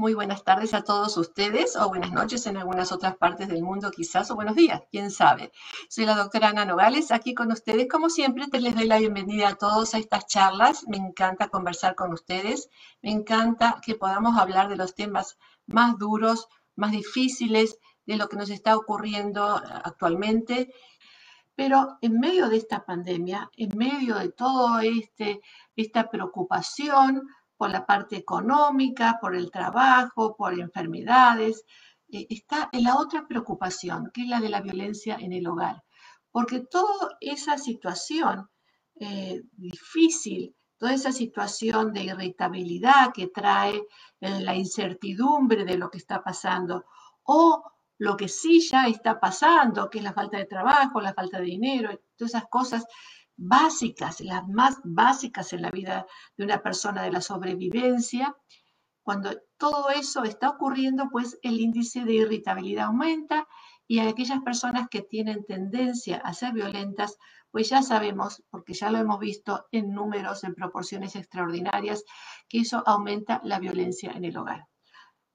Muy buenas tardes a todos ustedes, o buenas noches en algunas otras partes del mundo quizás, o buenos días, quién sabe. Soy la doctora Ana Nogales, aquí con ustedes. Como siempre, te les doy la bienvenida a todos a estas charlas. Me encanta conversar con ustedes. Me encanta que podamos hablar de los temas más duros, más difíciles, de lo que nos está ocurriendo actualmente. Pero en medio de esta pandemia, en medio de todo este, esta preocupación, por la parte económica, por el trabajo, por enfermedades. Eh, está en la otra preocupación, que es la de la violencia en el hogar. Porque toda esa situación eh, difícil, toda esa situación de irritabilidad que trae eh, la incertidumbre de lo que está pasando, o lo que sí ya está pasando, que es la falta de trabajo, la falta de dinero, todas esas cosas básicas, las más básicas en la vida de una persona de la sobrevivencia, cuando todo eso está ocurriendo, pues el índice de irritabilidad aumenta y aquellas personas que tienen tendencia a ser violentas, pues ya sabemos, porque ya lo hemos visto en números, en proporciones extraordinarias, que eso aumenta la violencia en el hogar.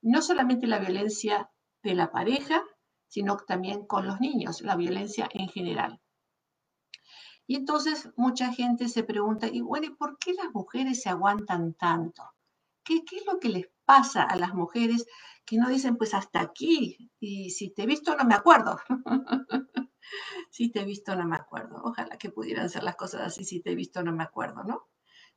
No solamente la violencia de la pareja, sino también con los niños, la violencia en general. Y entonces mucha gente se pregunta, y bueno, ¿y por qué las mujeres se aguantan tanto? ¿Qué, ¿Qué, es lo que les pasa a las mujeres que no dicen, pues hasta aquí? Y si te he visto, no me acuerdo. si te he visto, no me acuerdo. Ojalá que pudieran ser las cosas así, si te he visto, no me acuerdo, ¿no?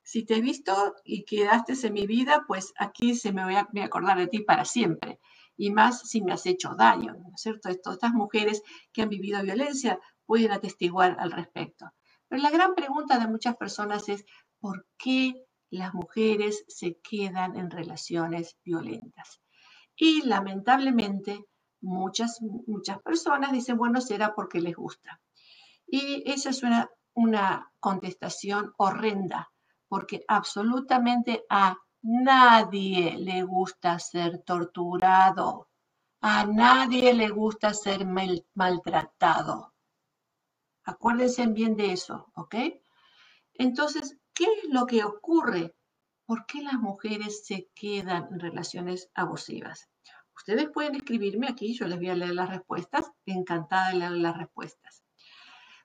Si te he visto y quedaste en mi vida, pues aquí se me voy a, acordar de ti para siempre. Y más si me has hecho daño, ¿no es cierto? estas mujeres que han vivido violencia pueden atestiguar al respecto. Pero la gran pregunta de muchas personas es, ¿por qué las mujeres se quedan en relaciones violentas? Y lamentablemente muchas, muchas personas dicen, bueno, será porque les gusta. Y esa es una, una contestación horrenda, porque absolutamente a nadie le gusta ser torturado, a nadie le gusta ser maltratado. Acuérdense bien de eso, ¿ok? Entonces, ¿qué es lo que ocurre? ¿Por qué las mujeres se quedan en relaciones abusivas? Ustedes pueden escribirme aquí, yo les voy a leer las respuestas, encantada de leer las respuestas.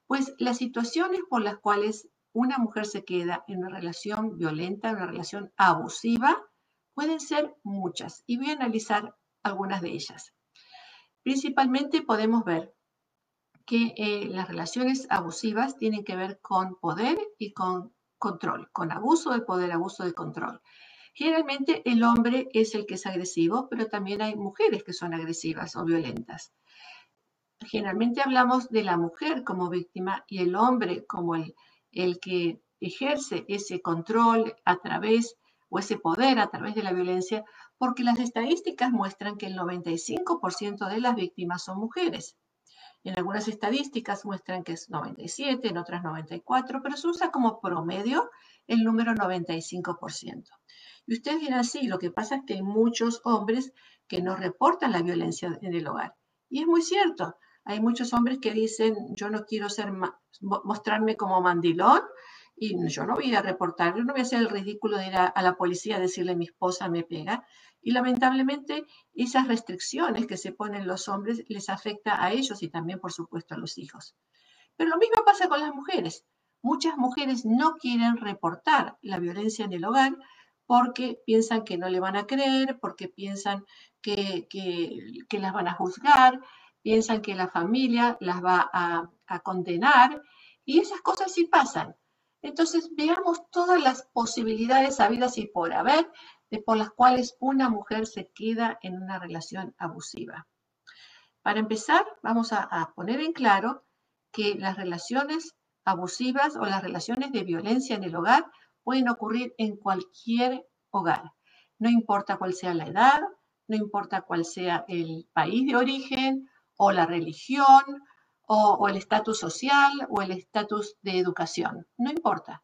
Pues las situaciones por las cuales una mujer se queda en una relación violenta, en una relación abusiva, pueden ser muchas y voy a analizar algunas de ellas. Principalmente podemos ver que eh, las relaciones abusivas tienen que ver con poder y con control, con abuso de poder, abuso de control. Generalmente el hombre es el que es agresivo, pero también hay mujeres que son agresivas o violentas. Generalmente hablamos de la mujer como víctima y el hombre como el, el que ejerce ese control a través o ese poder a través de la violencia, porque las estadísticas muestran que el 95% de las víctimas son mujeres. En algunas estadísticas muestran que es 97, en otras 94, pero se usa como promedio el número 95%. Y ustedes dirán, sí, lo que pasa es que hay muchos hombres que no reportan la violencia en el hogar. Y es muy cierto, hay muchos hombres que dicen, yo no quiero ser mostrarme como mandilón y yo no voy a reportar, yo no voy a hacer el ridículo de ir a, a la policía a decirle mi esposa me pega. Y lamentablemente esas restricciones que se ponen los hombres les afecta a ellos y también, por supuesto, a los hijos. Pero lo mismo pasa con las mujeres. Muchas mujeres no quieren reportar la violencia en el hogar porque piensan que no le van a creer, porque piensan que, las van a juzgar, piensan que la familia las va a, a condenar y esas cosas sí pasan. Entonces veamos todas las posibilidades habidas y por haber por las cuales una mujer se queda en una relación abusiva. Para empezar, vamos a, poner en claro que las relaciones abusivas o las relaciones de violencia en el hogar pueden ocurrir en cualquier hogar. No importa cuál sea la edad, no importa cuál sea el país de origen o la religión o el estatus social o el estatus de educación. No importa.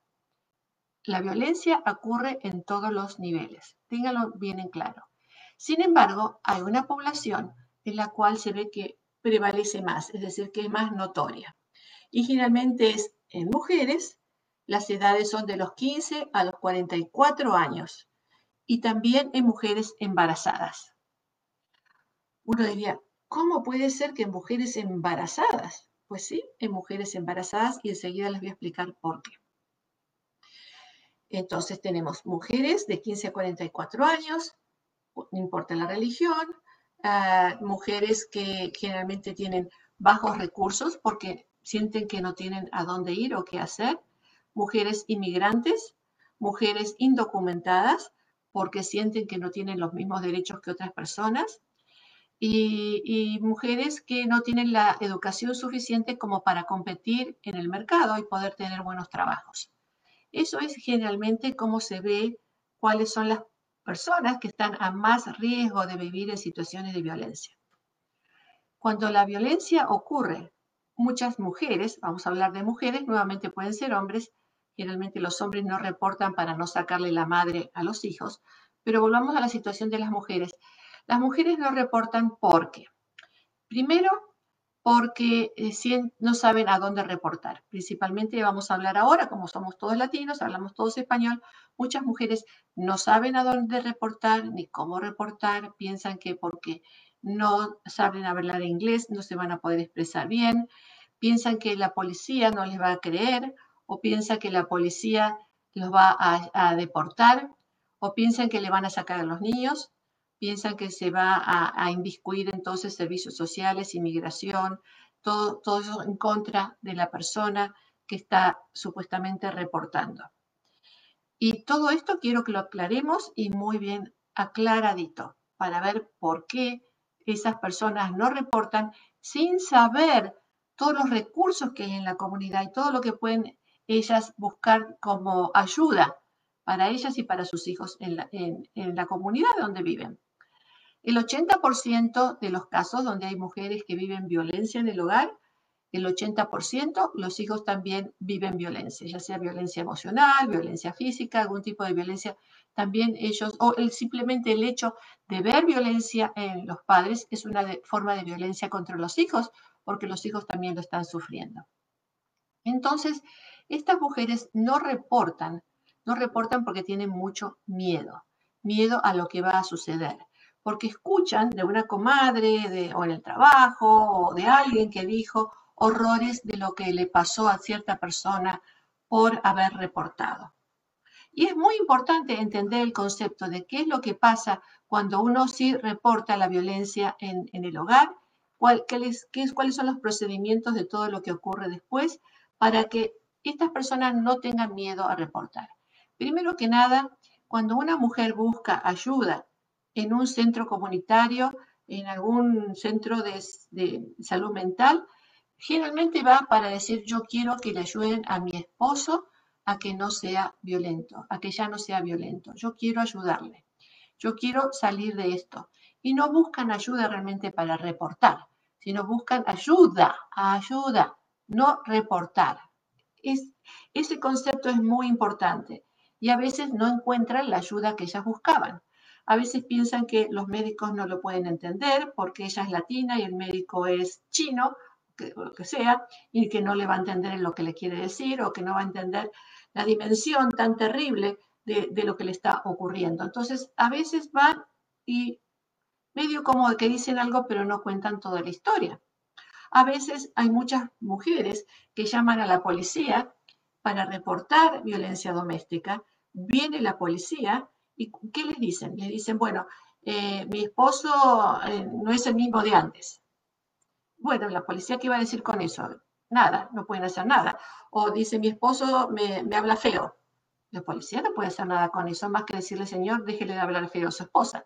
La violencia ocurre en todos los niveles, ténganlo bien en claro. Sin embargo, hay una población en la cual se ve que prevalece más, es decir, que es más notoria. Y generalmente es en mujeres, las edades son de los 15 a los 44 años. y también en mujeres embarazadas. Uno diría, ¿cómo puede ser que en mujeres embarazadas? Pues sí, en mujeres embarazadas y enseguida les voy a explicar por qué. Entonces tenemos mujeres de 15 a 44 años, no importa la religión, ah, mujeres que generalmente tienen bajos recursos porque sienten que no tienen a dónde ir o qué hacer, mujeres inmigrantes, mujeres indocumentadas porque sienten que no tienen los mismos derechos que otras personas, y, mujeres que no tienen la educación suficiente como para competir en el mercado y poder tener buenos trabajos. Eso es generalmente cómo se ve cuáles son las personas que están a más riesgo de vivir en situaciones de violencia. Cuando la violencia ocurre, muchas mujeres, vamos a hablar de mujeres, nuevamente pueden ser hombres, generalmente los hombres no reportan para no sacarle la madre a los hijos, pero volvamos a la situación de las mujeres. Las mujeres no reportan porque, primero, porque no saben a dónde reportar. Principalmente vamos a hablar ahora, como somos todos latinos, hablamos todos español, muchas mujeres no saben a dónde reportar ni cómo reportar, piensan que porque no saben hablar inglés no se van a poder expresar bien, piensan que la policía no les va a creer o piensan que la policía los va a, a deportar o piensan que le van a sacar a los niños piensan que se va a, inviscuir entonces servicios sociales, inmigración, todo, todo eso en contra de la persona que está supuestamente reportando. Y todo esto quiero que lo aclaremos y muy bien aclaradito para ver por qué esas personas no reportan sin saber todos los recursos que hay en la comunidad y todo lo que pueden ellas buscar como ayuda para ellas y para sus hijos en la, en la comunidad donde viven. El 80% de los casos donde hay mujeres que viven violencia en el hogar, el 80% los hijos también viven violencia, ya sea violencia emocional, violencia física, algún tipo de violencia. También ellos, o simplemente el hecho de ver violencia en los padres es una forma de violencia contra los hijos, porque los hijos también lo están sufriendo. Entonces, estas mujeres no reportan, no reportan porque tienen mucho miedo, miedo a lo que va a suceder porque escuchan de una comadre o en el trabajo o de alguien que dijo horrores de lo que le pasó a cierta persona por haber reportado. Y es muy importante entender el concepto de qué es lo que pasa cuando uno sí reporta la violencia en, el hogar, cuáles son los procedimientos de todo lo que ocurre después para que estas personas no tengan miedo a reportar. Primero que nada, cuando una mujer busca ayuda en un centro comunitario, en algún centro de, salud mental, generalmente va para decir yo quiero que le ayuden a mi esposo a que no sea violento, a que ya no sea violento. Yo quiero ayudarle. Yo quiero salir de esto. Y no buscan ayuda realmente para reportar, sino buscan ayuda, ayuda, no reportar. Es, ese concepto es muy importante y a veces no encuentran la ayuda que ellas buscaban. A veces piensan que los médicos no lo pueden entender porque ella es latina y el médico es chino, o lo que sea, y que no le va a entender lo que le quiere decir o que no va a entender la dimensión tan terrible de, de lo que le está ocurriendo. Entonces, a veces van y medio como que dicen algo, pero no cuentan toda la historia. A veces hay muchas mujeres que llaman a la policía para reportar violencia doméstica. Viene la policía ¿Y qué les dicen? Les dicen, bueno, eh, mi esposo eh, no es el mismo de antes. Bueno, la policía, ¿qué va a decir con eso? Nada, no pueden hacer nada. O dice, mi esposo me, habla feo. La policía no puede hacer nada con eso, más que decirle, señor, déjele de hablar feo a su esposa.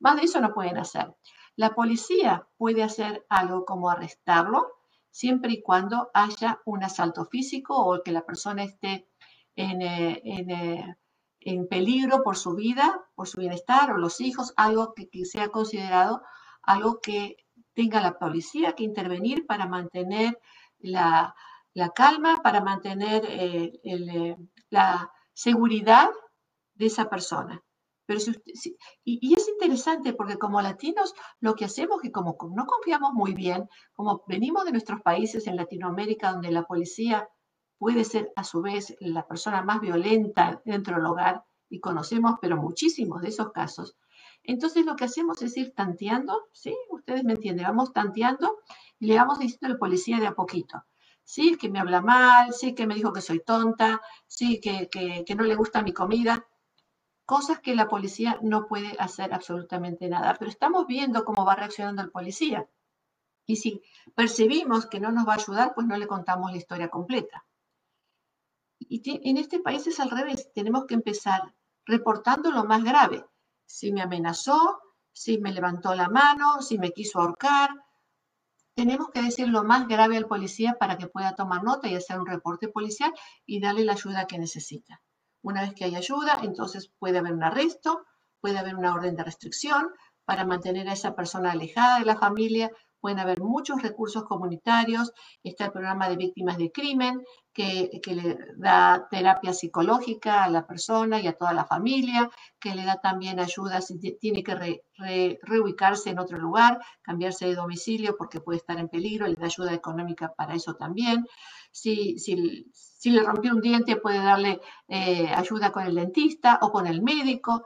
Más de eso no pueden hacer. La policía puede hacer algo como arrestarlo, siempre y cuando haya un asalto físico o que la persona esté en, eh, en peligro por su vida, por su bienestar o los hijos, algo que, sea considerado algo que tenga la policía que intervenir para mantener la, calma, para mantener eh, eh, la seguridad de esa persona. Pero y, y, es interesante porque como latinos lo que hacemos que como no confiamos muy bien, como venimos de nuestros países en Latinoamérica donde la policía puede ser a su vez la persona más violenta dentro del hogar y conocemos, pero muchísimos de esos casos. Entonces lo que hacemos es ir tanteando, ¿sí? Ustedes me entienden, vamos tanteando y le vamos diciendo al policía de a poquito. Sí, que me habla mal, sí, que me dijo que soy tonta, sí, que, que no le gusta mi comida. Cosas que la policía no puede hacer absolutamente nada. Pero estamos viendo cómo va reaccionando el policía. Y si percibimos que no nos va a ayudar, pues no le contamos la historia completa. Y en este país es al revés. Tenemos que empezar reportando lo más grave. Si me amenazó, si me levantó la mano, si me quiso ahorcar. Tenemos que decir lo más grave al policía para que pueda tomar nota y hacer un reporte policial y darle la ayuda que necesita. Una vez que hay ayuda, entonces puede haber un arresto, puede haber una orden de restricción para mantener a esa persona alejada de la familia pueden haber muchos recursos comunitarios, está el programa de víctimas de crimen, que, le da terapia psicológica a la persona y a toda la familia, que le da también ayuda si tiene que reubicarse en otro lugar, cambiarse de domicilio porque puede estar en peligro, le da ayuda económica para eso también. Si, si, le rompió un diente, puede darle eh, ayuda con el dentista o con el médico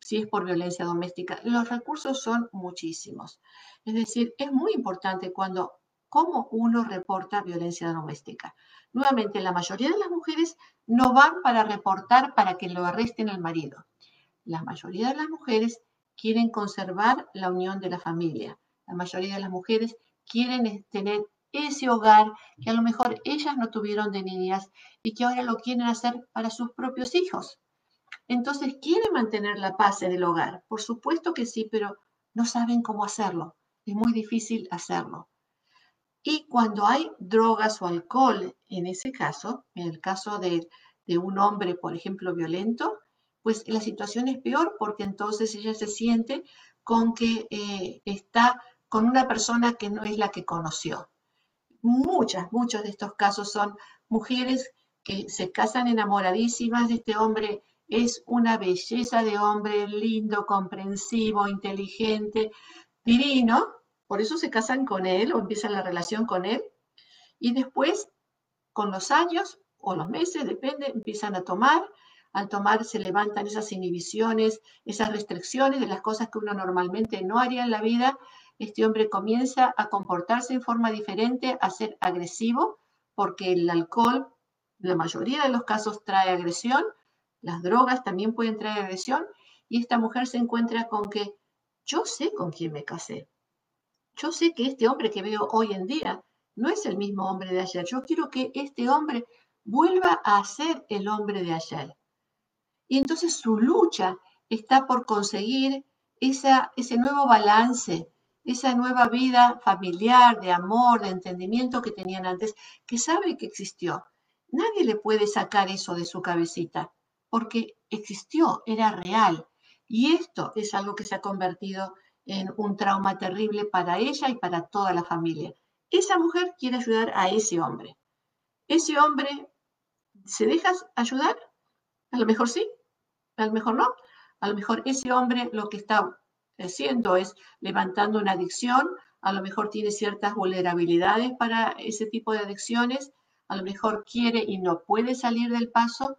si es por violencia doméstica. Los recursos son muchísimos. Es decir, es muy importante cuando, cómo uno reporta violencia doméstica. Nuevamente, la mayoría de las mujeres no van para reportar para que lo arresten al marido. La mayoría de las mujeres quieren conservar la unión de la familia. La mayoría de las mujeres quieren tener ese hogar que a lo mejor ellas no tuvieron de niñas y que ahora lo quieren hacer para sus propios hijos. Entonces, ¿quieren mantener la paz en el hogar? Por supuesto que sí, pero no saben cómo hacerlo es muy difícil hacerlo. Y cuando hay drogas o alcohol, en ese caso, en el caso de, un hombre, por ejemplo, violento, pues la situación es peor porque entonces ella se siente con que eh, está con una persona que no es la que conoció. Muchas, muchos de estos casos son mujeres que se casan enamoradísimas de este hombre, es una belleza de hombre, lindo, comprensivo, inteligente, divino, por eso se casan con él o empiezan la relación con él, y después, con los años o los meses, depende, empiezan a tomar, al tomar se levantan esas inhibiciones, esas restricciones de las cosas que uno normalmente no haría en la vida, este hombre comienza a comportarse en forma diferente, a ser agresivo, porque el alcohol, la mayoría de los casos, trae agresión, las drogas también pueden traer agresión, y esta mujer se encuentra con que yo sé con quién me casé. Yo sé que este hombre que veo hoy en día no es el mismo hombre de ayer. Yo quiero que este hombre vuelva a ser el hombre de ayer. Y entonces su lucha está por conseguir ese nuevo balance, esa nueva vida familiar, de amor, de entendimiento que tenían antes, que sabe que existió. Nadie le puede sacar eso de su cabecita, porque existió, era real. Y esto es algo que se ha convertido en un trauma terrible para ella y para toda la familia. Esa mujer quiere ayudar a ese hombre. Ese hombre, ¿se deja ayudar? A lo mejor sí, a lo mejor no. A lo mejor ese hombre lo que está haciendo es levantando una adicción, a lo mejor tiene ciertas vulnerabilidades para ese tipo de adicciones, a lo mejor quiere y no puede salir del paso,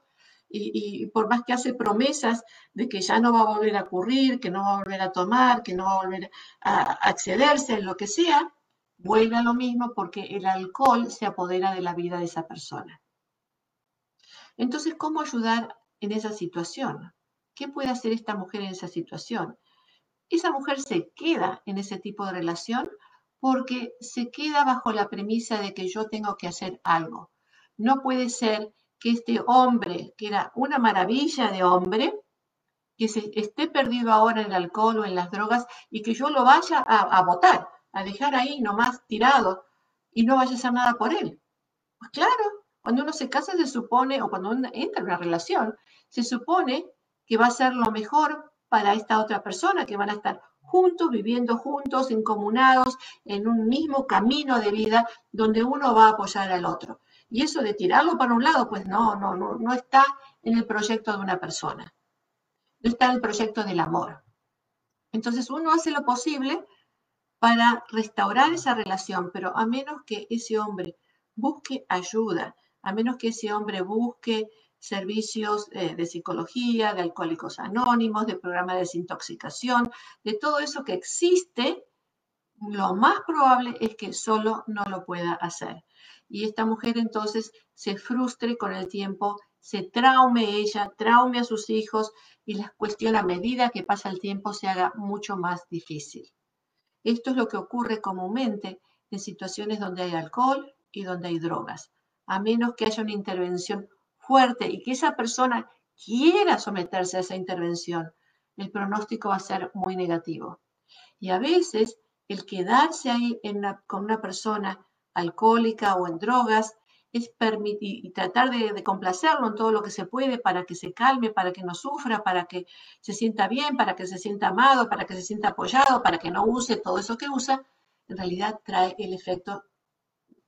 y, por más que hace promesas de que ya no va a volver a ocurrir, que no va a volver a tomar, que no va a volver a accederse en lo que sea, vuelve a lo mismo porque el alcohol se apodera de la vida de esa persona. Entonces, ¿cómo ayudar en esa situación? ¿Qué puede hacer esta mujer en esa situación? Esa mujer se queda en ese tipo de relación porque se queda bajo la premisa de que yo tengo que hacer algo. No puede ser que este hombre, que era una maravilla de hombre, que se esté perdido ahora en el alcohol o en las drogas y que yo lo vaya a, a votar, a dejar ahí nomás tirado y no vaya a hacer nada por él. Pues claro, cuando uno se casa se supone, o cuando uno entra en una relación, se supone que va a ser lo mejor para esta otra persona, que van a estar juntos, viviendo juntos, encomunados, en un mismo camino de vida donde uno va a apoyar al otro. Y eso de tirarlo para un lado, pues no, no, no, no está en el proyecto de una persona. No está en el proyecto del amor. Entonces uno hace lo posible para restaurar esa relación, pero a menos que ese hombre busque ayuda, a menos que ese hombre busque servicios eh, de psicología, de alcohólicos anónimos, de programa de desintoxicación, de todo eso que existe, lo más probable es que solo no lo pueda hacer. Y esta mujer entonces se frustre con el tiempo, se traume ella, traume a sus hijos y la cuestión a medida que pasa el tiempo se haga mucho más difícil. Esto es lo que ocurre comúnmente en situaciones donde hay alcohol y donde hay drogas, a menos que haya una intervención fuerte y que esa persona quiera someterse a esa intervención, el pronóstico va a ser muy negativo. Y a veces el quedarse ahí con una persona alcohólica o en drogas es permitir y tratar de, complacerlo en todo lo que se puede para que se calme, para que no sufra, para que se sienta bien, para que se sienta amado, para que se sienta apoyado, para que no use todo eso que usa, en realidad trae el efecto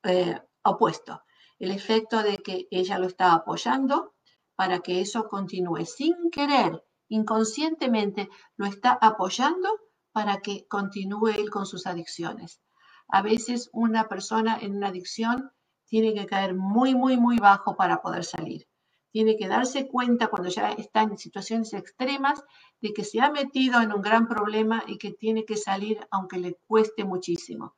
eh, opuesto, el efecto de que ella lo está apoyando para que eso continúe sin querer, inconscientemente lo está apoyando para que continúe él con sus adicciones. A veces una persona en una adicción tiene que caer muy, muy, muy bajo para poder salir. Tiene que darse cuenta cuando ya está en situaciones extremas de que se ha metido en un gran problema y que tiene que salir aunque le cueste muchísimo.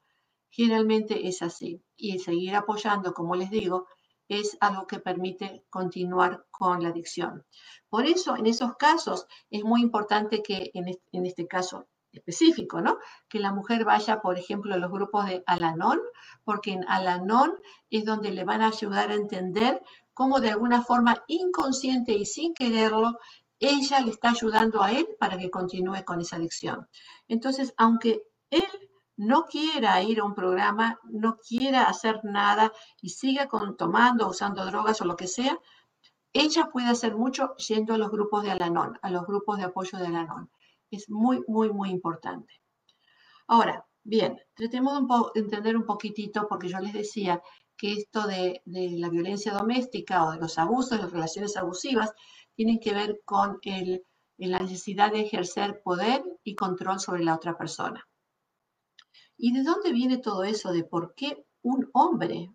Generalmente es así. Y seguir apoyando, como les digo, es algo que permite continuar con la adicción. Por eso, en esos casos, es muy importante que, en este, caso específico, ¿no? Que la mujer vaya, por ejemplo, a los grupos de Alanón, porque en Alanón es donde le van a ayudar a entender cómo de alguna forma inconsciente y sin quererlo, ella le está ayudando a él para que continúe con esa adicción. Entonces, aunque él no quiera ir a un programa, no quiera hacer nada y siga con, tomando, usando drogas o lo que sea, ella puede hacer mucho yendo a los grupos de Alanón, a los grupos de apoyo de Alanón. Es muy, muy, muy importante. Ahora, bien, tratemos de entender un poquitito, porque yo les decía que esto de, la violencia doméstica o de los abusos, las relaciones abusivas, tienen que ver con la necesidad de ejercer poder y control sobre la otra persona. ¿Y de dónde viene todo eso de por qué un hombre,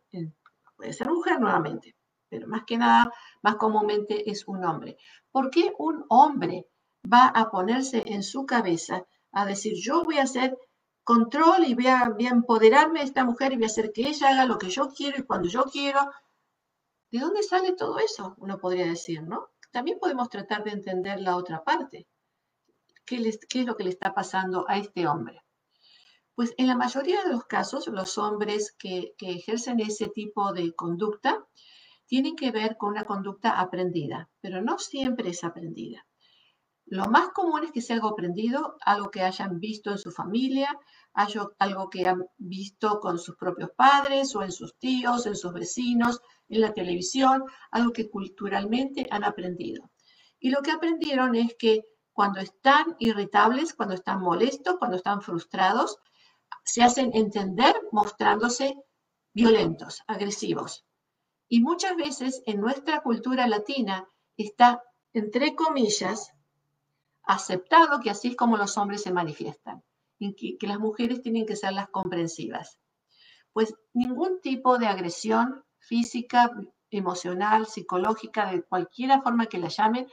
puede ser mujer nuevamente, pero más que nada, más comúnmente es un hombre, ¿por qué un hombre va a ponerse en su cabeza a decir yo voy a hacer control y voy a, a empoderarme de esta mujer y voy a hacer que ella haga lo que yo quiero y cuando yo quiero? ¿De dónde sale todo eso? Uno podría decir, ¿no? También podemos tratar de entender la otra parte. ¿Qué, qué es lo que le está pasando a este hombre? Pues en la mayoría de los casos, los hombres que, ejercen ese tipo de conducta tienen que ver con una conducta aprendida, pero no siempre es aprendida. Lo más común es que sea algo aprendido, algo que hayan visto en su familia, algo que han visto con sus propios padres o en sus tíos, en sus vecinos, en la televisión, algo que culturalmente han aprendido. Y lo que aprendieron es que cuando están irritables, cuando están molestos, cuando están frustrados, se hacen entender mostrándose violentos, agresivos. Y muchas veces en nuestra cultura latina está, entre comillas, aceptado que así es como los hombres se manifiestan, y que, que las mujeres tienen que ser las comprensivas. Pues ningún tipo de agresión física, emocional, psicológica, de cualquier forma que la llamen,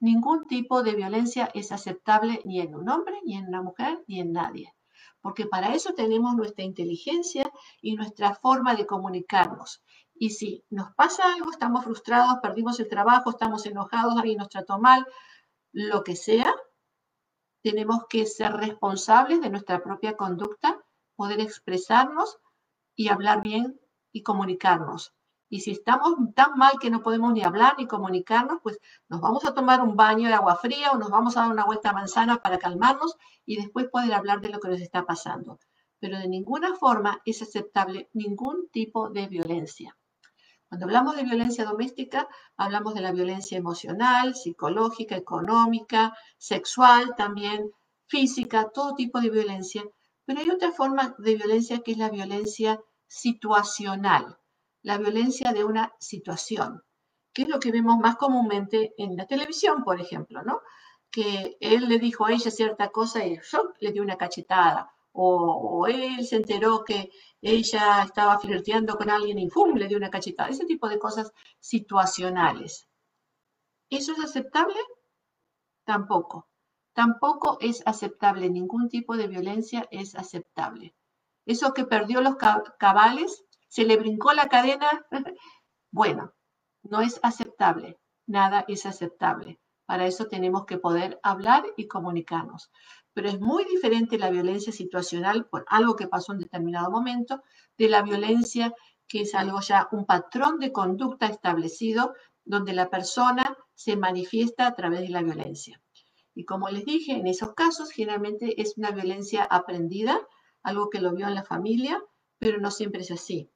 ningún tipo de violencia es aceptable ni en un hombre, ni en una mujer, ni en nadie porque para eso tenemos nuestra inteligencia y nuestra forma de comunicarnos. Y si nos pasa algo, estamos frustrados, perdimos el trabajo, estamos enojados, alguien nos trató mal, lo que sea, tenemos que ser responsables de nuestra propia conducta, poder expresarnos y hablar bien y comunicarnos. Y si estamos tan mal que no podemos ni hablar ni comunicarnos, pues nos vamos a tomar un baño de agua fría o nos vamos a dar una vuelta a manzana para calmarnos y después poder hablar de lo que nos está pasando. Pero de ninguna forma es aceptable ningún tipo de violencia. Cuando hablamos de violencia doméstica, hablamos de la violencia emocional, psicológica, económica, sexual, también física, todo tipo de violencia. Pero hay otra forma de violencia que es la violencia situacional la violencia de una situación, que es lo que vemos más comúnmente en la televisión, por ejemplo, ¿no? Que él le dijo a ella cierta cosa y yo le di una cachetada, o, él se enteró que ella estaba flirteando con alguien y ¡fum! le dio una cachetada, ese tipo de cosas situacionales. ¿Eso es aceptable? Tampoco. Tampoco es aceptable. Ningún tipo de violencia es aceptable. Eso que perdió los cabales, se le brincó la cadena, bueno, no es aceptable. Nada es aceptable. Para eso tenemos que poder hablar y comunicarnos. Pero es muy diferente la violencia situacional por algo que pasó en determinado momento de la violencia que es algo ya un patrón de conducta establecido donde la persona se manifiesta a través de la violencia. Y como les dije, en esos casos generalmente es una violencia aprendida, algo que lo vio en la familia, pero no siempre es así.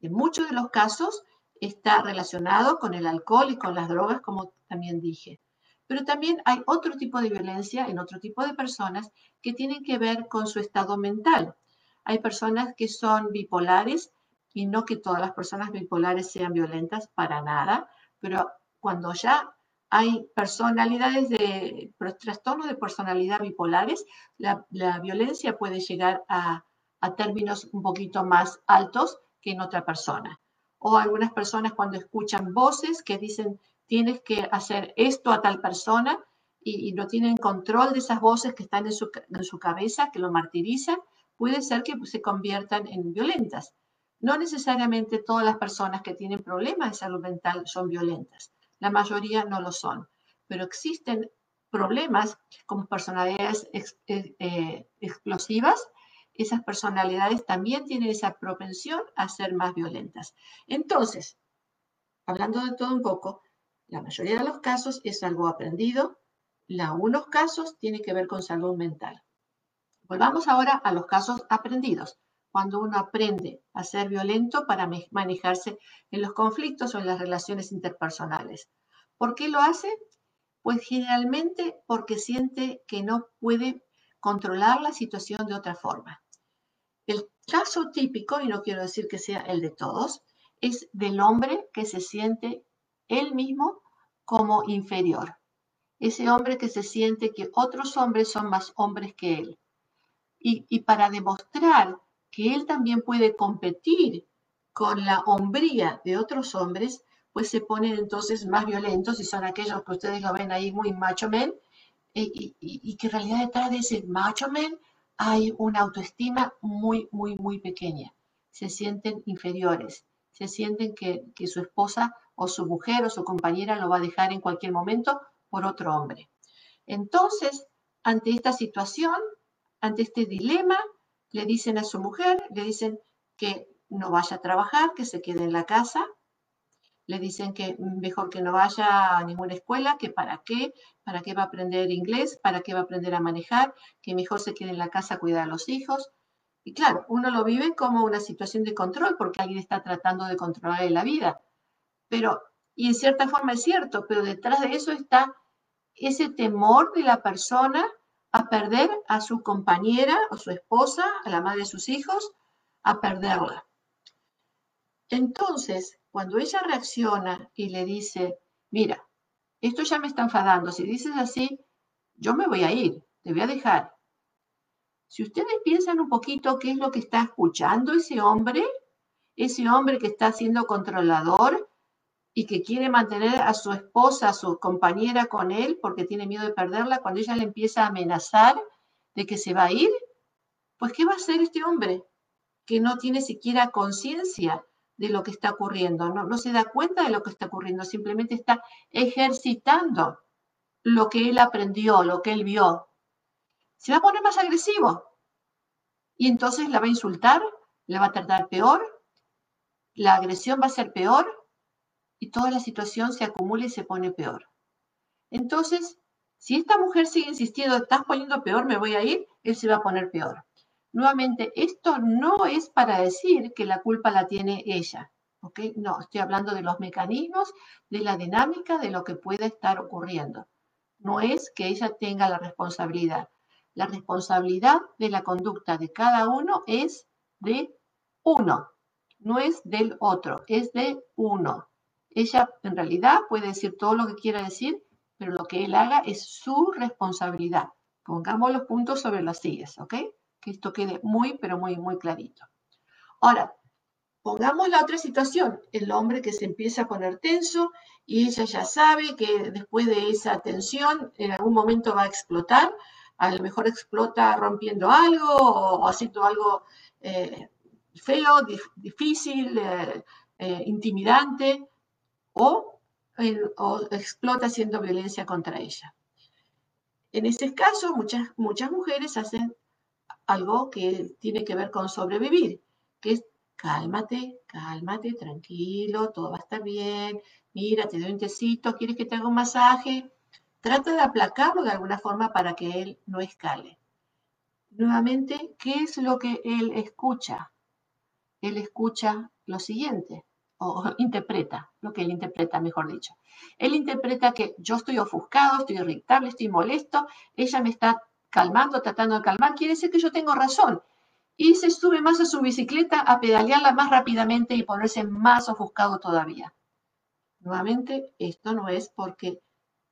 En muchos de los casos está relacionado con el alcohol y con las drogas, como también dije. Pero también hay otro tipo de violencia en otro tipo de personas que tienen que ver con su estado mental. Hay personas que son bipolares y no que todas las personas bipolares sean violentas para nada, pero cuando ya hay personalidades de trastornos de personalidad bipolares, la, violencia puede llegar a, a términos un poquito más altos que en otra persona. O algunas personas cuando escuchan voces que dicen tienes que hacer esto a tal persona y, no tienen control de esas voces que están en su, en su cabeza, que lo martirizan, puede ser que se conviertan en violentas. No necesariamente todas las personas que tienen problemas de salud mental son violentas. La mayoría no lo son. Pero existen problemas como personalidades eh, eh, explosivas. Esas personalidades también tienen esa propensión a ser más violentas. Entonces, hablando de todo un poco, la mayoría de los casos es algo aprendido, algunos casos tiene que ver con salud mental. Volvamos ahora a los casos aprendidos, cuando uno aprende a ser violento para manejarse en los conflictos o en las relaciones interpersonales. ¿Por qué lo hace? Pues generalmente porque siente que no puede controlar la situación de otra forma. El caso típico, y no quiero decir que sea el de todos, es del hombre que se siente él mismo como inferior. Ese hombre que se siente que otros hombres son más hombres que él. Y, para demostrar que él también puede competir con la hombría de otros hombres, pues se ponen entonces más violentos y son aquellos que ustedes lo ven ahí muy macho men y, que en realidad detrás de ese macho men hay una autoestima muy, muy, muy pequeña. Se sienten inferiores, se sienten que su esposa o su mujer o su compañera lo va a dejar en cualquier momento por otro hombre. Entonces, ante esta situación, ante este dilema, le dicen a su mujer, le dicen que no vaya a trabajar, que se quede en la casa, le dicen que mejor que no vaya a ninguna escuela, que para qué, para qué va a aprender inglés, para qué va a aprender a manejar, que mejor se quede en la casa a cuidar a los hijos. Y claro, uno lo vive como una situación de control porque alguien está tratando de controlar la vida. Pero, y en cierta forma es cierto, pero detrás de eso está ese temor de la persona a perder a su compañera o su esposa, a la madre de sus hijos, a perderla. Entonces, cuando ella reacciona y le dice, mira, esto ya me está enfadando, si dices así, yo me voy a ir, te voy a dejar. Si ustedes piensan un poquito qué es lo que está escuchando ese hombre, ese hombre que está siendo controlador, y que quiere mantener a su esposa, a su compañera con él porque tiene miedo de perderla, cuando ella le empieza a amenazar de que se va a ir, pues ¿qué va a hacer este hombre que no tiene siquiera conciencia de lo que está ocurriendo? No, no se da cuenta de lo que está ocurriendo, simplemente está ejercitando lo que él aprendió, lo que él vio. Se va a poner más agresivo y entonces la va a insultar, la va a tratar peor, la agresión va a ser peor y toda la situación se acumula y se pone peor. Entonces, si esta mujer sigue insistiendo, estás poniendo peor, me voy a ir, él se va a poner peor. Nuevamente, esto no es para decir que la culpa la tiene ella. ¿ok? No, estoy hablando de los mecanismos, de la dinámica, de lo que puede estar ocurriendo. No es que ella tenga la responsabilidad. La responsabilidad de la conducta de cada uno es de uno, no es del otro, es de uno. Ella en realidad puede decir todo lo que quiera decir, pero lo que él haga es su responsabilidad. Pongamos los puntos sobre las sillas, ¿ok? Que esto quede muy, pero muy, muy clarito. Ahora, pongamos la otra situación, el hombre que se empieza a poner tenso y ella ya sabe que después de esa tensión en algún momento va a explotar, a lo mejor explota rompiendo algo o haciendo algo eh, feo, difícil, eh, eh, intimidante o, o, explota haciendo violencia contra ella. En ese caso, muchas, muchas mujeres hacen algo que tiene que ver con sobrevivir, que es cálmate, cálmate, tranquilo, todo va a estar bien, mira, te doy un tecito, ¿quieres que te haga un masaje? Trata de aplacarlo de alguna forma para que él no escale. Nuevamente, ¿qué es lo que él escucha? Él escucha lo siguiente, o interpreta, lo que él interpreta, mejor dicho. Él interpreta que yo estoy ofuscado, estoy irritable, estoy molesto, ella me está calmando, tratando de calmar, quiere decir que yo tengo razón. Y se sube más a su bicicleta a pedalearla más rápidamente y ponerse más ofuscado todavía. Nuevamente, esto no es porque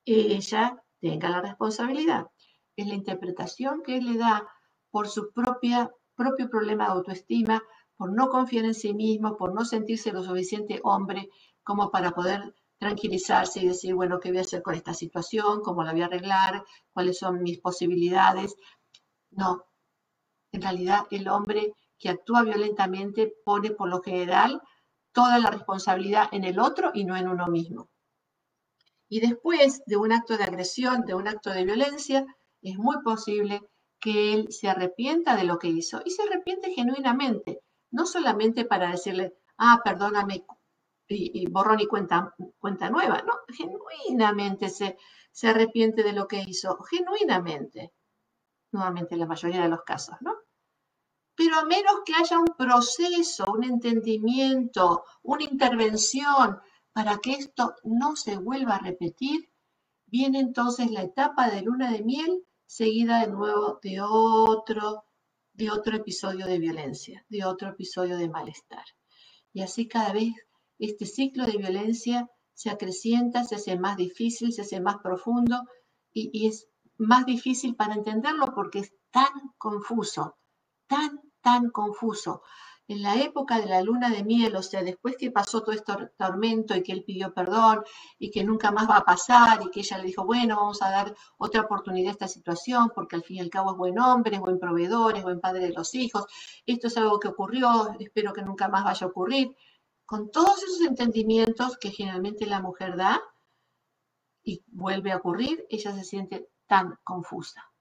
ella tenga la responsabilidad. Es la interpretación que él le da por su propia, propio problema de autoestima, por no confiar en sí mismo, por no sentirse lo suficiente hombre como para poder tranquilizarse y decir, bueno, ¿qué voy a hacer con esta situación? ¿Cómo la voy a arreglar? ¿Cuáles son mis posibilidades? No, en realidad el hombre que actúa violentamente pone por lo general toda la responsabilidad en el otro y no en uno mismo. Y después de un acto de agresión, de un acto de violencia, es muy posible que él se arrepienta de lo que hizo y se arrepiente genuinamente, no solamente para decirle, ah, perdóname, y, borrón y cuenta, cuenta nueva, no, genuinamente se, se arrepiente de lo que hizo, genuinamente, nuevamente en la mayoría de los casos, ¿no? Pero a menos que haya un proceso, un entendimiento, una intervención para que esto no se vuelva a repetir, viene entonces la etapa de luna de miel seguida de nuevo de otro, de otro episodio de violencia, de otro episodio de malestar. Y así cada vez este ciclo de violencia se acrecienta, se hace más difícil, se hace más profundo y, es más difícil para entenderlo porque es tan confuso, tan, tan confuso. En la época de la luna de miel, o sea, después que pasó todo este tormento y que él pidió perdón y que nunca más va a pasar y que ella le dijo, bueno, vamos a dar otra oportunidad a esta situación porque al fin y al cabo es buen hombre, es buen proveedor, es buen padre de los hijos, esto es algo que ocurrió, espero que nunca más vaya a ocurrir con todos esos entendimientos que generalmente la mujer da y vuelve a ocurrir, ella se siente tan confusa,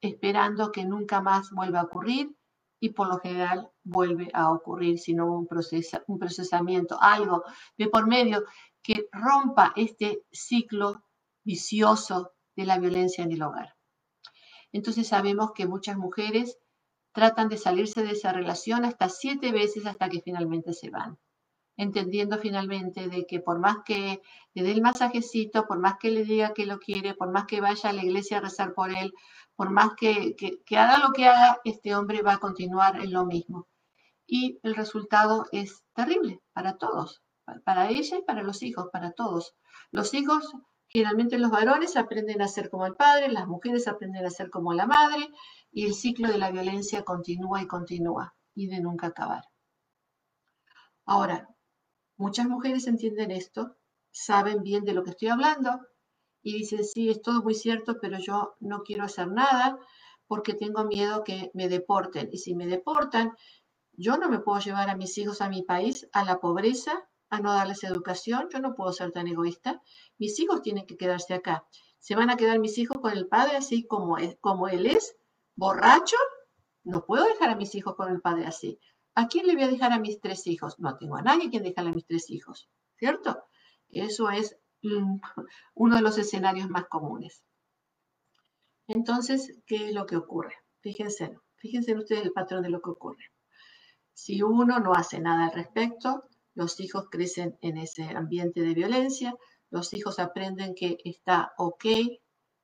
esperando que nunca más vuelva a ocurrir y por lo general vuelve a ocurrir si no un, un procesamiento, algo de por medio que rompa este ciclo vicioso de la violencia en el hogar. Entonces sabemos que muchas mujeres tratan de salirse de esa relación hasta siete veces hasta que finalmente se van entendiendo finalmente de que por más que le dé el masajecito, por más que le diga que lo quiere, por más que vaya a la iglesia a rezar por él, por más que, haga lo que haga, este hombre va a continuar en lo mismo. Y el resultado es terrible para todos, para ella y para los hijos, para todos. Los hijos, generalmente los varones aprenden a ser como el padre, las mujeres aprenden a ser como la madre, y el ciclo de la violencia continúa y continúa, y de nunca acabar. Ahora, Muchas mujeres entienden esto, saben bien de lo que estoy hablando y dicen, sí, es todo muy cierto, pero yo no quiero hacer nada porque tengo miedo que me deporten. Y si me deportan, yo no me puedo llevar a mis hijos a mi país, a la pobreza, a no darles educación, yo no puedo ser tan egoísta. Mis hijos tienen que quedarse acá. ¿Se van a quedar mis hijos con el padre así como, es, como él es? ¿Borracho? No puedo dejar a mis hijos con el padre así. ¿A quién le voy a dejar a mis tres hijos? No tengo a nadie quien dejarle a mis tres hijos, ¿cierto? Eso es mm, uno de los escenarios más comunes. Entonces, ¿qué es lo que ocurre? Fíjense, fíjense ustedes el patrón de lo que ocurre. Si uno no hace nada al respecto, los hijos crecen en ese ambiente de violencia, los hijos aprenden que está ok,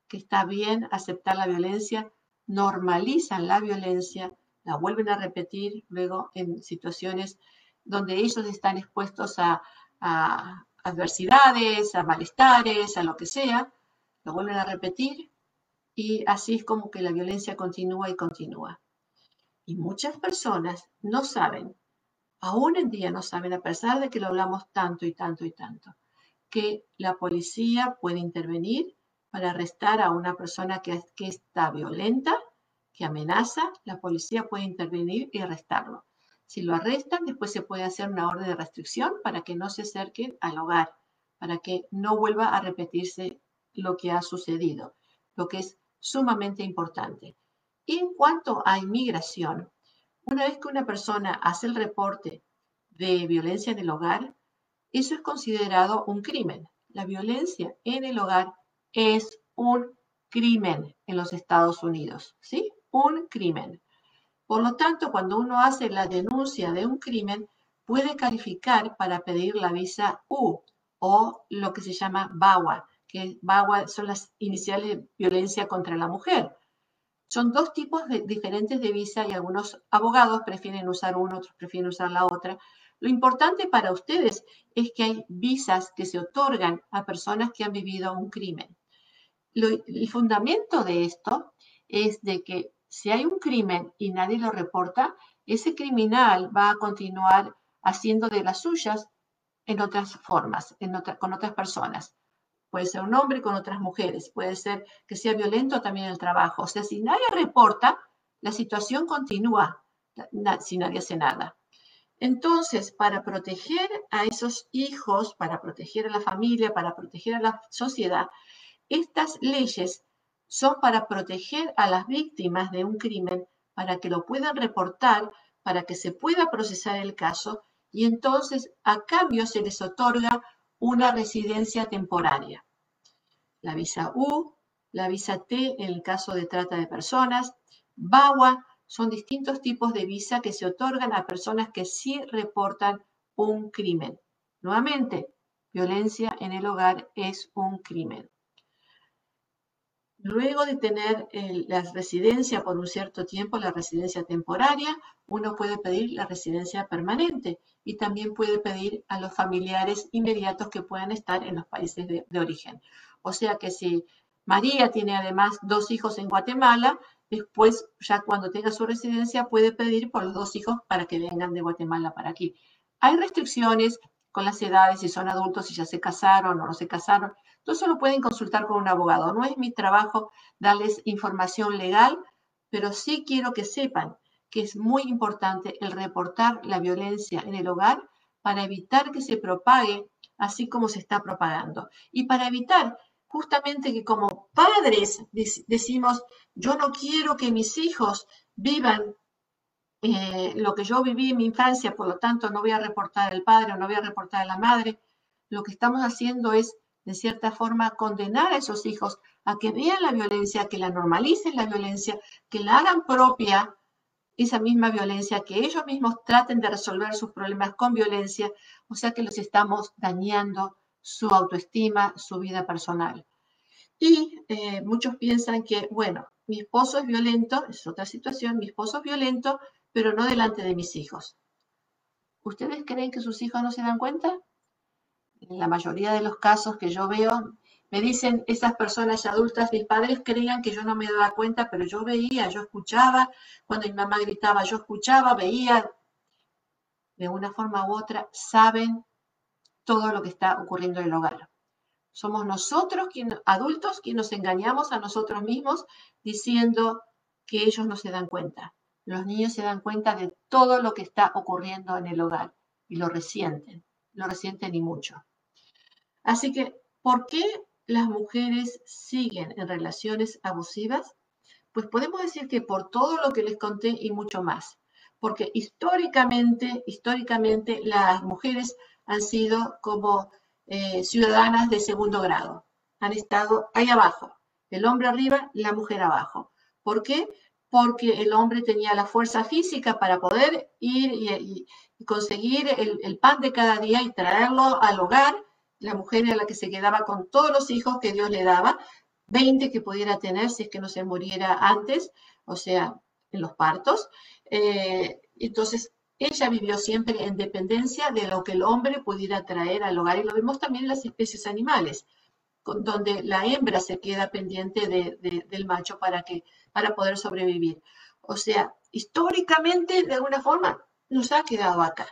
que está bien aceptar la violencia, normalizan la violencia, la vuelven a repetir luego en situaciones donde ellos están expuestos a, adversidades, a malestares, a lo que sea, lo vuelven a repetir y así es como que la violencia continúa y continúa. Y muchas personas no saben aún en día no saben, a pesar de que lo hablamos tanto y tanto y tanto, que la policía puede intervenir para arrestar a una persona que, que está violenta, que amenaza, la policía puede intervenir y arrestarlo. Si lo arrestan, después se puede hacer una orden de restricción para que no se acerquen al hogar, para que no vuelva a repetirse lo que ha sucedido, lo que es sumamente importante. Y en cuanto a inmigración, una vez que una persona hace el reporte de violencia en el hogar, eso es considerado un crimen. La violencia en el hogar es un crimen en los Estados Unidos, ¿sí? Un crimen. Por lo tanto, cuando uno hace la denuncia de un crimen, puede calificar para pedir la visa U o lo que se llama BAWA, que BAWA son las iniciales de violencia contra la mujer. Son dos tipos diferentes de visa y algunos abogados prefieren usar uno, otros prefieren usar la otra. Lo importante para ustedes es que hay visas que se otorgan a personas que han vivido un crimen. el fundamento de esto es de que si hay un crimen y nadie lo reporta, ese criminal va a continuar haciendo de las suyas en otras formas, con otras personas. Puede ser un hombre con otras mujeres, puede ser que sea violento también el trabajo. O sea, si nadie reporta, la situación continúa si nadie hace nada. Entonces, para proteger a esos hijos, para proteger a la familia, para proteger a la sociedad, estas leyes son para proteger a las víctimas de un crimen, para que lo puedan reportar, para que se pueda procesar el caso y entonces a cambio se les otorga una residencia temporaria. La visa U, la visa T en el caso de trata de personas, BAWA son distintos tipos de visa que se otorgan a personas que sí reportan un crimen. Nuevamente, violencia en el hogar es un crimen. Luego de tener la residencia por un cierto tiempo, la residencia temporaria, uno puede pedir la residencia permanente y también puede pedir a los familiares inmediatos que puedan estar en los países de, origen. O sea que si María tiene además dos hijos en Guatemala, después ya cuando tenga su residencia puede pedir por los dos hijos para que vengan de Guatemala para aquí. Hay restricciones con las edades, si son adultos, si ya se casaron o no se casaron, eso lo pueden consultar con un abogado. No es mi trabajo darles información legal, pero sí quiero que sepan que es muy importante el reportar la violencia en el hogar para evitar que se propague así como se está propagando. Y para evitar justamente que como padres decimos, yo no quiero que mis hijos vivan eh, lo que yo viví en mi infancia, por lo tanto no voy a reportar al padre o no voy a reportar a la madre, lo que estamos haciendo es de cierta forma, condenar a esos hijos a que vean la violencia, que la normalicen la violencia, que la hagan propia esa misma violencia, que ellos mismos traten de resolver sus problemas con violencia, o sea que los estamos dañando su autoestima, su vida personal. Y eh, muchos piensan que, bueno, mi esposo es violento, es otra situación, mi esposo es violento, pero no delante de mis hijos. ¿Ustedes creen que sus hijos no se dan cuenta? en la mayoría de los casos que yo veo, me dicen esas personas adultas, mis padres creían que yo no me daba cuenta, pero yo veía, yo escuchaba, cuando mi mamá gritaba, yo escuchaba, veía, de una forma u otra, saben todo lo que está ocurriendo en el hogar. Somos nosotros, quien, adultos, quienes nos engañamos a nosotros mismos diciendo que ellos no se dan cuenta. Los niños se dan cuenta de todo lo que está ocurriendo en el hogar y lo resienten, lo resienten y mucho. Así que, ¿por qué las mujeres siguen en relaciones abusivas? Pues podemos decir que por todo lo que les conté y mucho más. Porque históricamente, históricamente las mujeres han sido como eh, ciudadanas de segundo grado. Han estado ahí abajo. El hombre arriba, la mujer abajo. ¿Por qué? Porque el hombre tenía la fuerza física para poder ir y, conseguir el pan de cada día y traerlo al hogar la mujer era la que se quedaba con todos los hijos que Dios le daba, 20 que pudiera tener si es que no se muriera antes, o sea, en los partos. Eh, entonces, ella vivió siempre en dependencia de lo que el hombre pudiera traer al hogar y lo vemos también en las especies animales, donde la hembra se queda pendiente del macho para, que, para poder sobrevivir. O sea, históricamente, de alguna forma, nos ha quedado acá.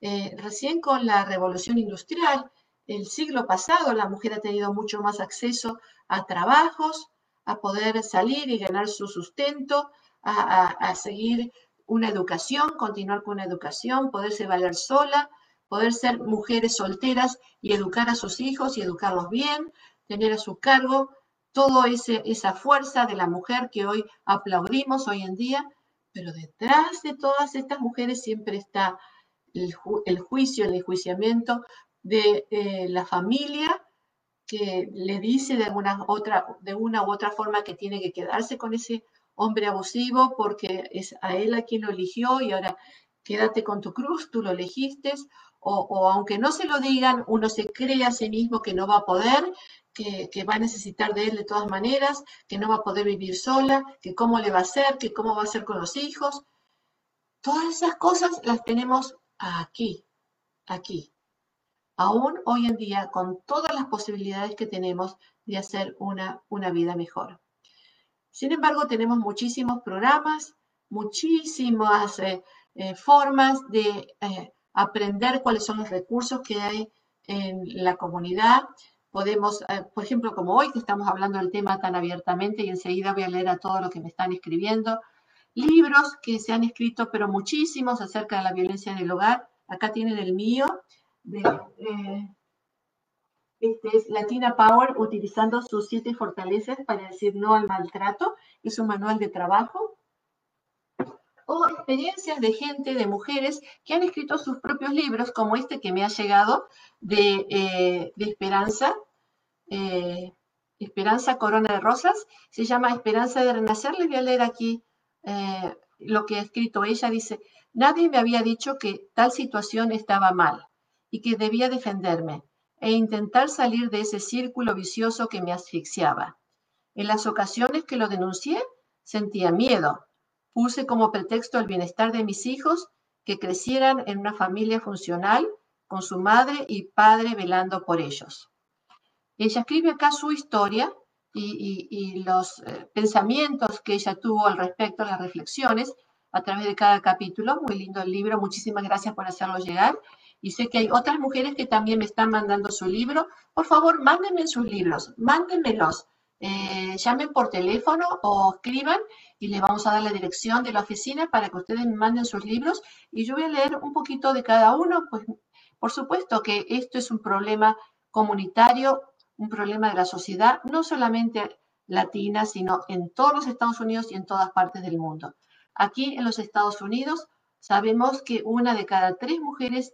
Eh, recién con la revolución industrial, el siglo pasado, la mujer ha tenido mucho más acceso a trabajos, a poder salir y ganar su sustento, a, seguir una educación, continuar con una educación, poderse valer sola, poder ser mujeres solteras y educar a sus hijos y educarlos bien, tener a su cargo toda esa fuerza de la mujer que hoy aplaudimos hoy en día, pero detrás de todas estas mujeres siempre está el, juicio, el enjuiciamiento de eh, la familia que le dice de, alguna otra, de una u otra forma que tiene que quedarse con ese hombre abusivo porque es a él a quien lo eligió y ahora quédate con tu cruz, tú lo elegiste, o, aunque no se lo digan, uno se cree a sí mismo que no va a poder, que, que, va a necesitar de él de todas maneras, que no va a poder vivir sola, que cómo le va a hacer, que cómo va a hacer con los hijos. Todas esas cosas las tenemos aquí, aquí. Aún hoy en día, con todas las posibilidades que tenemos de hacer una, una vida mejor. Sin embargo, tenemos muchísimos programas, muchísimas eh, eh, formas de eh, aprender cuáles son los recursos que hay en la comunidad. Podemos, por ejemplo, como hoy que estamos hablando del tema tan abiertamente y enseguida voy a leer a todo lo que me están escribiendo, libros que se han escrito, pero muchísimos acerca de la violencia en el hogar. Acá tienen el mío, de, este es Latina Power utilizando sus siete fortalezas para decir no al maltrato. Es un manual de trabajo. O experiencias de gente, de mujeres que han escrito sus propios libros, como este que me ha llegado de, eh, Esperanza. Eh, Esperanza Corona de Rosas. Se llama Esperanza de Renacer. Les voy a leer aquí eh, lo que ha escrito ella. Dice, nadie me había dicho que tal situación estaba mal y que debía defenderme e intentar salir de ese círculo vicioso que me asfixiaba. En las ocasiones que lo denuncié, sentía miedo. Puse como pretexto el bienestar de mis hijos, que crecieran en una familia funcional, con su madre y padre velando por ellos. Ella escribe acá su historia y, los eh, pensamientos que ella tuvo al respecto, las reflexiones, a través de cada capítulo. Muy lindo el libro, muchísimas gracias por hacerlo llegar y sé que hay otras mujeres que también me están mandando su libro. Por favor, mándenme sus libros, mándenmelos. Eh, llamen por teléfono o escriban y les vamos a dar la dirección de la oficina para que ustedes manden sus libros y yo voy a leer un poquito de cada uno. Pues por supuesto que esto es un problema comunitario, un problema de la sociedad, no solamente latina, sino en todos los Estados Unidos y en todas partes del mundo. Aquí en los Estados Unidos sabemos que una de cada tres mujeres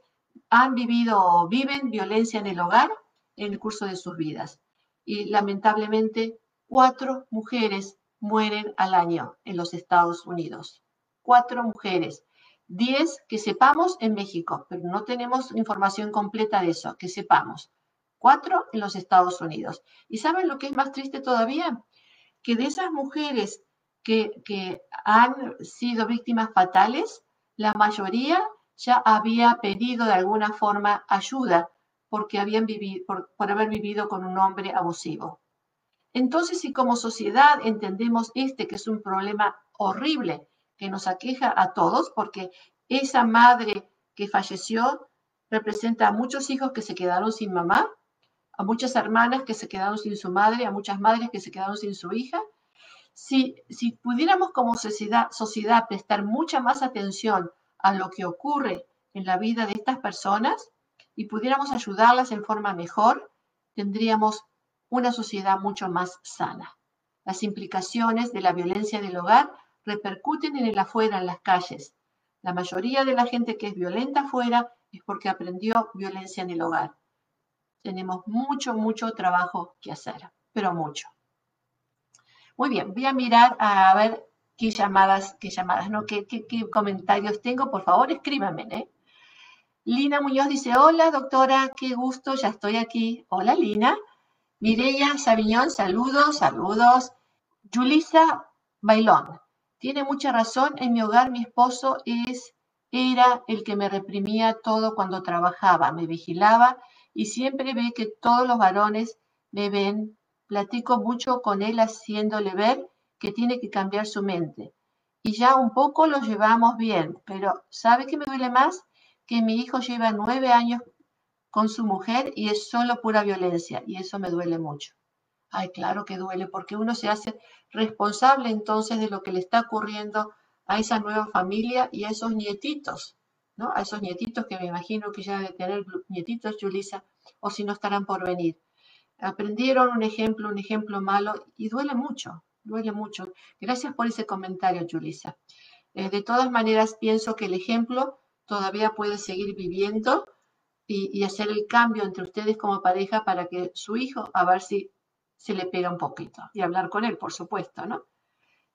han vivido o viven violencia en el hogar en el curso de sus vidas. Y lamentablemente, cuatro mujeres mueren al año en los Estados Unidos. Cuatro mujeres. Diez que sepamos en México, pero no tenemos información completa de eso, que sepamos. Cuatro en los Estados Unidos. ¿Y saben lo que es más triste todavía? Que de esas mujeres que, que han sido víctimas fatales, la mayoría ya había pedido de alguna forma ayuda porque habían vivido, por, haber vivido con un hombre abusivo. Entonces, si como sociedad entendemos este que es un problema horrible que nos aqueja a todos, porque esa madre que falleció representa a muchos hijos que se quedaron sin mamá, a muchas hermanas que se quedaron sin su madre, a muchas madres que se quedaron sin su hija. Si, si pudiéramos como sociedad, sociedad prestar mucha más atención a lo que ocurre en la vida de estas personas y pudiéramos ayudarlas en forma mejor, tendríamos una sociedad mucho más sana. Las implicaciones de la violencia del hogar repercuten en el afuera, en las calles. La mayoría de la gente que es violenta afuera es porque aprendió violencia en el hogar. Tenemos mucho, mucho trabajo que hacer, pero mucho. Muy bien, voy a mirar a ver qué llamadas, qué llamadas, ¿no? ¿Qué, comentarios tengo? Por favor, escríbanme, ¿eh? Lina Muñoz dice, hola doctora, qué gusto, ya estoy aquí. Hola Lina. Mireya Sabiñón, saludos, saludos. Julisa Bailón, tiene mucha razón, en mi hogar mi esposo es, era el que me reprimía todo cuando trabajaba, me vigilaba y siempre ve que todos los varones me ven. Platico mucho con él haciéndole ver que tiene que cambiar su mente. Y ya un poco lo llevamos bien, pero ¿sabe qué me duele más? que mi hijo lleva nueve años con su mujer y es solo pura violencia y eso me duele mucho. Ay, claro que duele porque uno se hace responsable entonces de lo que le está ocurriendo a esa nueva familia y a esos nietitos, ¿no? A esos nietitos que me imagino que ya debe tener nietitos, Julisa, o si no estarán por venir. Aprendieron un ejemplo, un ejemplo malo y duele mucho, duele mucho. Gracias por ese comentario, Julisa. Eh, de todas maneras, pienso que el ejemplo todavía puede seguir viviendo y, hacer el cambio entre ustedes como pareja para que su hijo, a ver si se le pega un poquito. Y hablar con él, por supuesto, ¿no?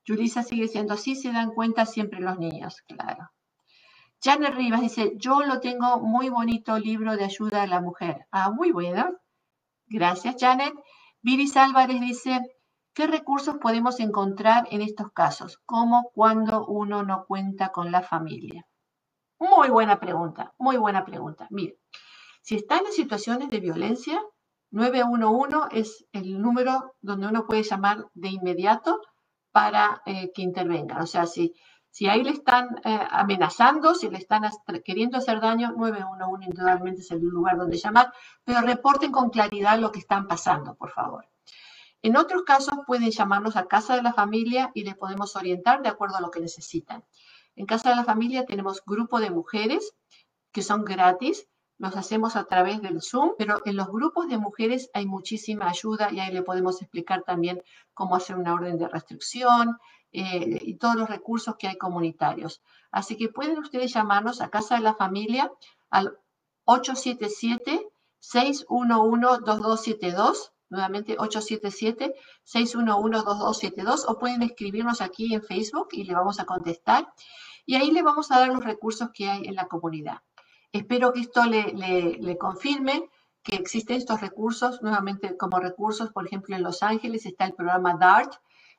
Julisa sigue siendo así, se dan cuenta siempre los niños, claro. Janet Rivas dice, yo lo tengo muy bonito libro de ayuda a la mujer. Ah, muy bueno. Gracias, Janet. Viris Álvarez dice, ¿qué recursos podemos encontrar en estos casos? ¿Cómo cuando uno no cuenta con la familia? Muy buena pregunta, muy buena pregunta. Mire, si están en situaciones de violencia, 911 es el número donde uno puede llamar de inmediato para eh, que intervengan. O sea, si, si ahí le están eh, amenazando, si le están queriendo hacer daño, 911 indudablemente es el lugar donde llamar, pero reporten con claridad lo que están pasando, por favor. En otros casos pueden llamarnos a casa de la familia y les podemos orientar de acuerdo a lo que necesitan. En casa de la familia tenemos grupo de mujeres que son gratis los hacemos a través del Zoom, pero en los grupos de mujeres hay muchísima ayuda y ahí le podemos explicar también cómo hacer una orden de restricción eh, y todos los recursos que hay comunitarios. Así que pueden ustedes llamarnos a Casa de la Familia al 877-611-2272, nuevamente 877-611-2272, o pueden escribirnos aquí en Facebook y le vamos a contestar. Y ahí le vamos a dar los recursos que hay en la comunidad. Espero que esto le, confirme que existen estos recursos, nuevamente como recursos, por ejemplo, en Los Ángeles está el programa DART.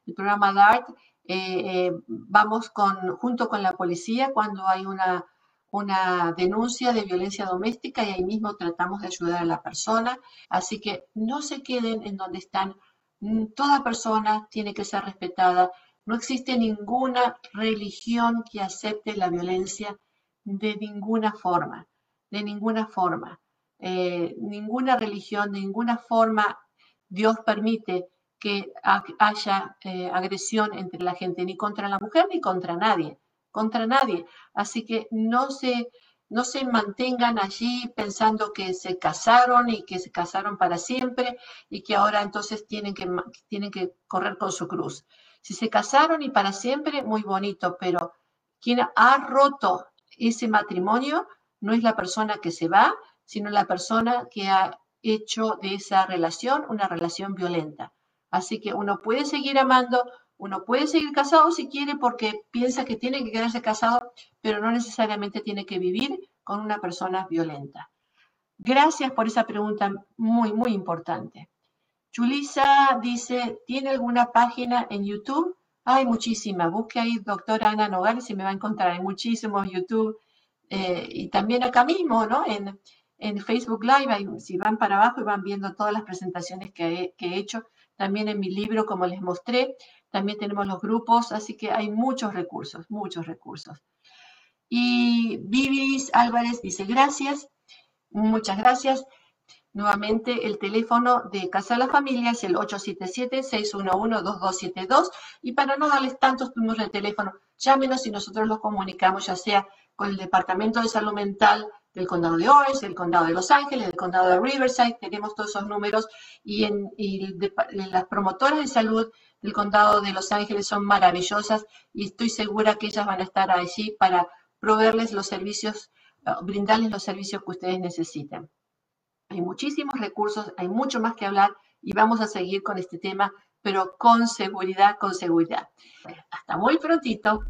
El programa DART, eh, eh, vamos con, junto con la policía cuando hay una, una denuncia de violencia doméstica y ahí mismo tratamos de ayudar a la persona. Así que no se queden en donde están. Mm, toda persona tiene que ser respetada. No existe ninguna religión que acepte la violencia de ninguna forma, de ninguna forma. Eh, ninguna religión, de ninguna forma Dios permite que haya eh, agresión entre la gente, ni contra la mujer ni contra nadie, contra nadie. Así que no se, no se mantengan allí pensando que se casaron y que se casaron para siempre y que ahora entonces tienen que, tienen que correr con su cruz. Si se casaron y para siempre, muy bonito, pero quien ha roto ese matrimonio no es la persona que se va, sino la persona que ha hecho de esa relación una relación violenta. Así que uno puede seguir amando, uno puede seguir casado si quiere porque piensa que tiene que quedarse casado, pero no necesariamente tiene que vivir con una persona violenta. Gracias por esa pregunta muy, muy importante. Julisa dice, ¿tiene alguna página en YouTube? Hay muchísimas. Busque ahí doctora Ana Nogales y me va a encontrar. Hay muchísimos YouTube. Eh, y también acá mismo, ¿no? En, Facebook Live, si van para abajo y van viendo todas las presentaciones que he, hecho. También en mi libro, como les mostré. También tenemos los grupos. Así que hay muchos recursos, muchos recursos. Y Vivis Álvarez dice, gracias. Muchas gracias. Nuevamente, el teléfono de Casa de la Familia es el 877-611-2272 y para no darles tantos números de teléfono, llámenos y nosotros los comunicamos, ya sea con el Departamento de Salud Mental del Condado de Orange, del Condado de Los Ángeles, del Condado de Riverside, tenemos todos esos números y, en, las promotoras de salud del Condado de Los Ángeles son maravillosas y estoy segura que ellas van a estar allí para proveerles los servicios, brindarles los servicios que ustedes necesiten. Hay muchísimos recursos, hay mucho más que hablar y vamos a seguir con este tema, pero con seguridad, con seguridad. Hasta muy prontito.